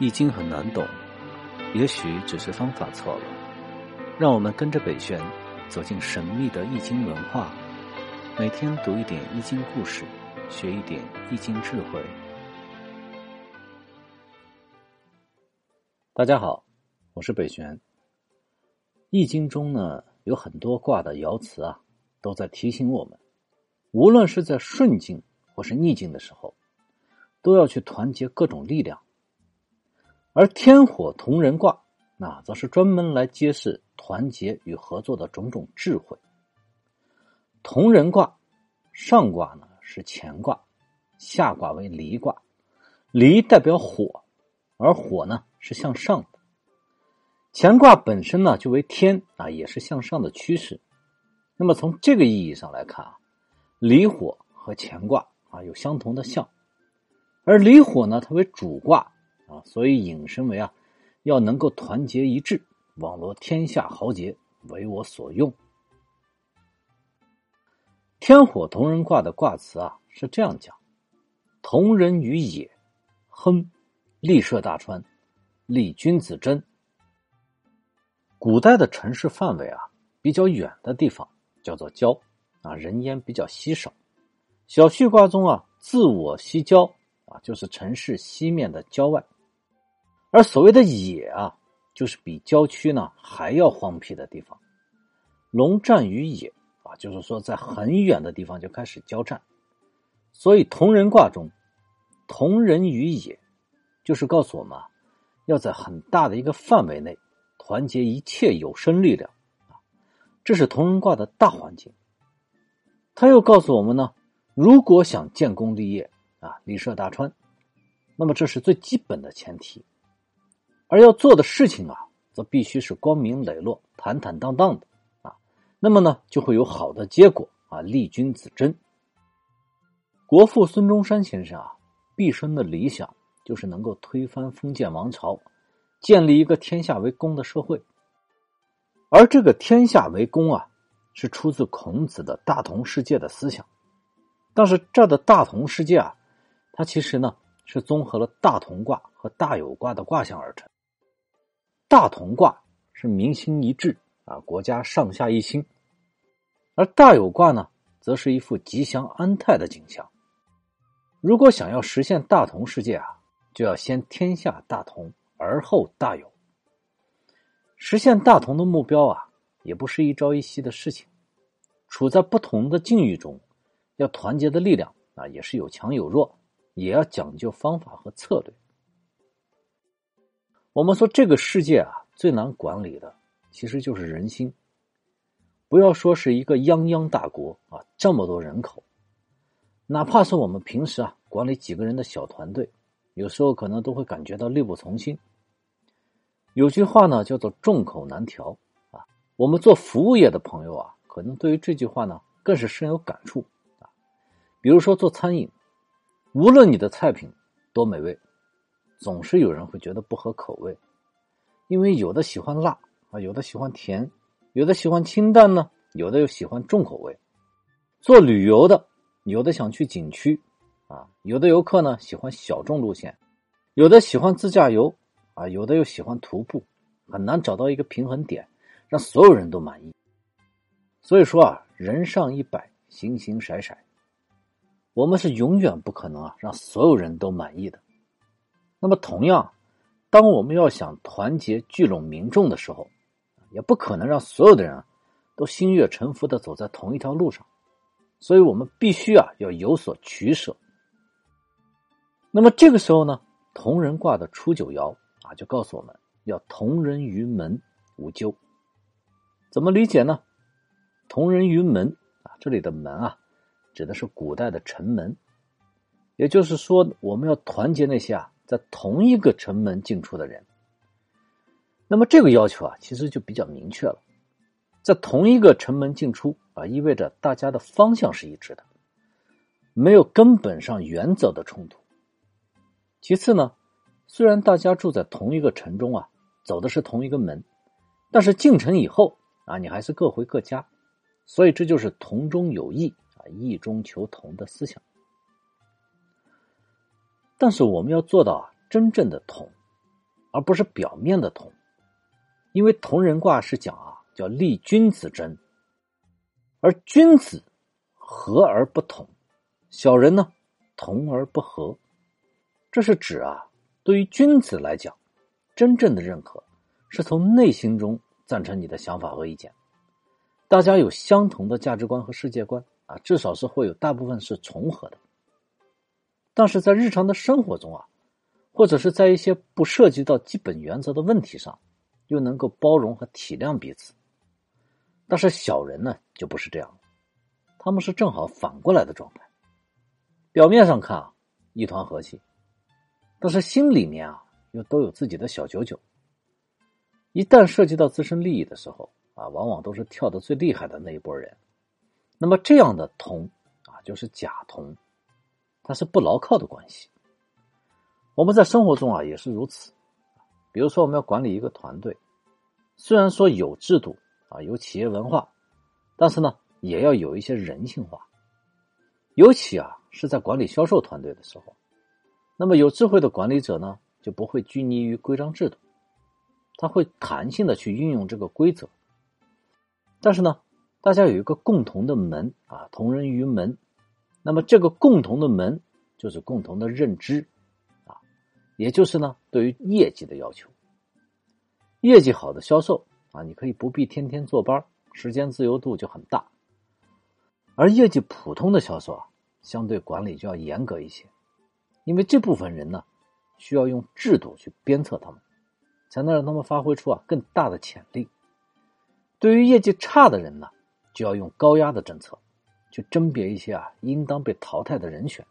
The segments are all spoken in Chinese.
易经很难懂，也许只是方法错了。让我们跟着北玄走进神秘的易经文化，每天读一点易经故事，学一点易经智慧。大家好，我是北玄。易经中呢有很多卦的爻辞啊，都在提醒我们，无论是在顺境或是逆境的时候，都要去团结各种力量。而天火同人卦，那则是专门来揭示团结与合作的种种智慧。同人卦上卦呢是乾卦，下卦为离卦，离代表火，而火呢是向上的。乾卦本身呢就为天啊，也是向上的趋势。那么从这个意义上来看啊，离火和乾卦啊有相同的象，而离火呢它为主卦。啊，所以引申为啊，要能够团结一致，网罗天下豪杰为我所用。天火同人卦的卦辞啊是这样讲：同人于野，亨，立涉大川，立君子贞。古代的城市范围啊比较远的地方叫做郊啊，人烟比较稀少。小序卦中啊，自我西郊啊，就是城市西面的郊外。而所谓的野啊，就是比郊区呢还要荒僻的地方。龙战于野啊，就是说在很远的地方就开始交战。所以同人卦中，同人于野，就是告诉我们，要在很大的一个范围内团结一切有生力量啊。这是同人卦的大环境。他又告诉我们呢，如果想建功立业啊，立涉大川，那么这是最基本的前提。而要做的事情啊，则必须是光明磊落、坦坦荡荡的啊。那么呢，就会有好的结果啊。立君子贞。国父孙中山先生啊，毕生的理想就是能够推翻封建王朝，建立一个天下为公的社会。而这个天下为公啊，是出自孔子的大同世界的思想。但是这的大同世界啊，它其实呢是综合了大同卦和大有卦的卦象而成。大同卦是民心一致啊，国家上下一心；而大有卦呢，则是一副吉祥安泰的景象。如果想要实现大同世界啊，就要先天下大同，而后大有。实现大同的目标啊，也不是一朝一夕的事情。处在不同的境遇中，要团结的力量啊，也是有强有弱，也要讲究方法和策略。我们说这个世界啊，最难管理的其实就是人心。不要说是一个泱泱大国啊，这么多人口，哪怕是我们平时啊管理几个人的小团队，有时候可能都会感觉到力不从心。有句话呢叫做“众口难调”啊，我们做服务业的朋友啊，可能对于这句话呢更是深有感触啊。比如说做餐饮，无论你的菜品多美味。总是有人会觉得不合口味，因为有的喜欢辣啊，有的喜欢甜，有的喜欢清淡呢，有的又喜欢重口味。做旅游的，有的想去景区啊，有的游客呢喜欢小众路线，有的喜欢自驾游啊，有的又喜欢徒步，很难找到一个平衡点，让所有人都满意。所以说啊，人上一百，形形色色，我们是永远不可能啊让所有人都满意的。那么，同样，当我们要想团结聚拢民众的时候，也不可能让所有的人都心悦诚服的走在同一条路上，所以我们必须啊要有所取舍。那么这个时候呢，同人卦的初九爻啊就告诉我们要同人于门无咎。怎么理解呢？同人于门啊，这里的门啊，指的是古代的城门，也就是说，我们要团结那些啊。在同一个城门进出的人，那么这个要求啊，其实就比较明确了。在同一个城门进出啊，意味着大家的方向是一致的，没有根本上原则的冲突。其次呢，虽然大家住在同一个城中啊，走的是同一个门，但是进城以后啊，你还是各回各家，所以这就是同中有异啊，异中求同的思想。但是我们要做到啊，真正的同，而不是表面的同。因为同人卦是讲啊，叫立君子贞，而君子和而不同，小人呢同而不和。这是指啊，对于君子来讲，真正的认可是从内心中赞成你的想法和意见，大家有相同的价值观和世界观啊，至少是会有大部分是重合的。但是在日常的生活中啊，或者是在一些不涉及到基本原则的问题上。又能够包容和体谅彼此，但是小人呢就不是这样，他们是正好反过来的状态。表面上看啊一团和气，但是心里面啊又都有自己的小九九。一旦涉及到自身利益的时候啊，往往都是跳的最厉害的那一波人。那么这样的同啊就是假同，它是不牢靠的关系。我们在生活中啊也是如此。比如说，我们要管理一个团队，虽然说有制度啊，有企业文化，但是呢，也要有一些人性化。尤其啊，是在管理销售团队的时候，那么有智慧的管理者呢，就不会拘泥于规章制度，他会弹性的去运用这个规则。但是呢，大家有一个共同的门啊，同人于门，那么这个共同的门就是共同的认知啊。也就是呢，对于业绩的要求，业绩好的销售啊，你可以不必天天坐班，时间自由度就很大；而业绩普通的销售啊，相对管理就要严格一些，因为这部分人呢，需要用制度去鞭策他们，才能让他们发挥出啊更大的潜力。对于业绩差的人呢，就要用高压的政策，去甄别一些啊应当被淘汰的人选。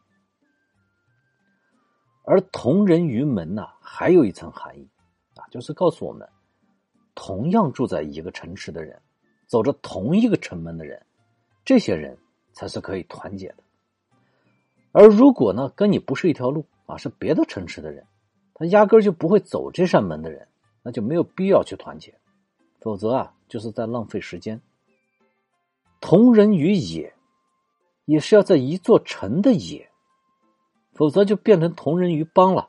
而同人于门呢，还有一层含义，啊，就是告诉我们，同样住在一个城池的人，走着同一个城门的人，这些人才是可以团结的。而如果呢，跟你不是一条路啊，是别的城池的人，他压根就不会走这扇门的人，那就没有必要去团结，否则啊，就是在浪费时间。同人于野，也是要在一座城的野。否则就变成同人于邦了，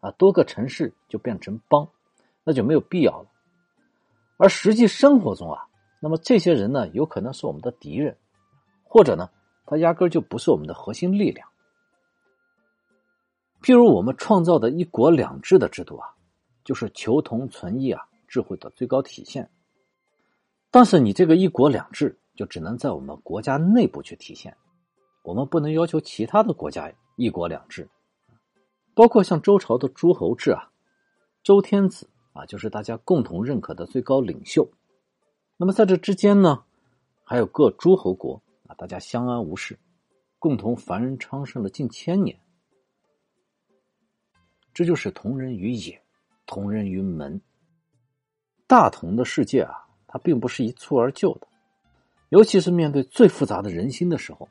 啊，多个城市就变成邦，那就没有必要了。而实际生活中啊，那么这些人呢，有可能是我们的敌人，或者呢，他压根就不是我们的核心力量。譬如我们创造的一国两制的制度啊，就是求同存异啊，智慧的最高体现。但是你这个一国两制就只能在我们国家内部去体现，我们不能要求其他的国家。一国两制，包括像周朝的诸侯制啊，周天子啊，就是大家共同认可的最高领袖。那么在这之间呢，还有各诸侯国啊，大家相安无事，共同繁荣昌盛了近千年。这就是同人于野，同人于门。大同的世界啊，它并不是一蹴而就的，尤其是面对最复杂的人心的时候。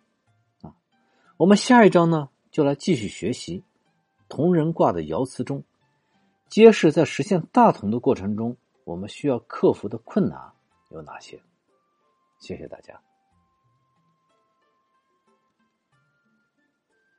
我们下一章呢？就来继续学习同人卦的爻辞中，揭示在实现大同的过程中，我们需要克服的困难有哪些。谢谢大家。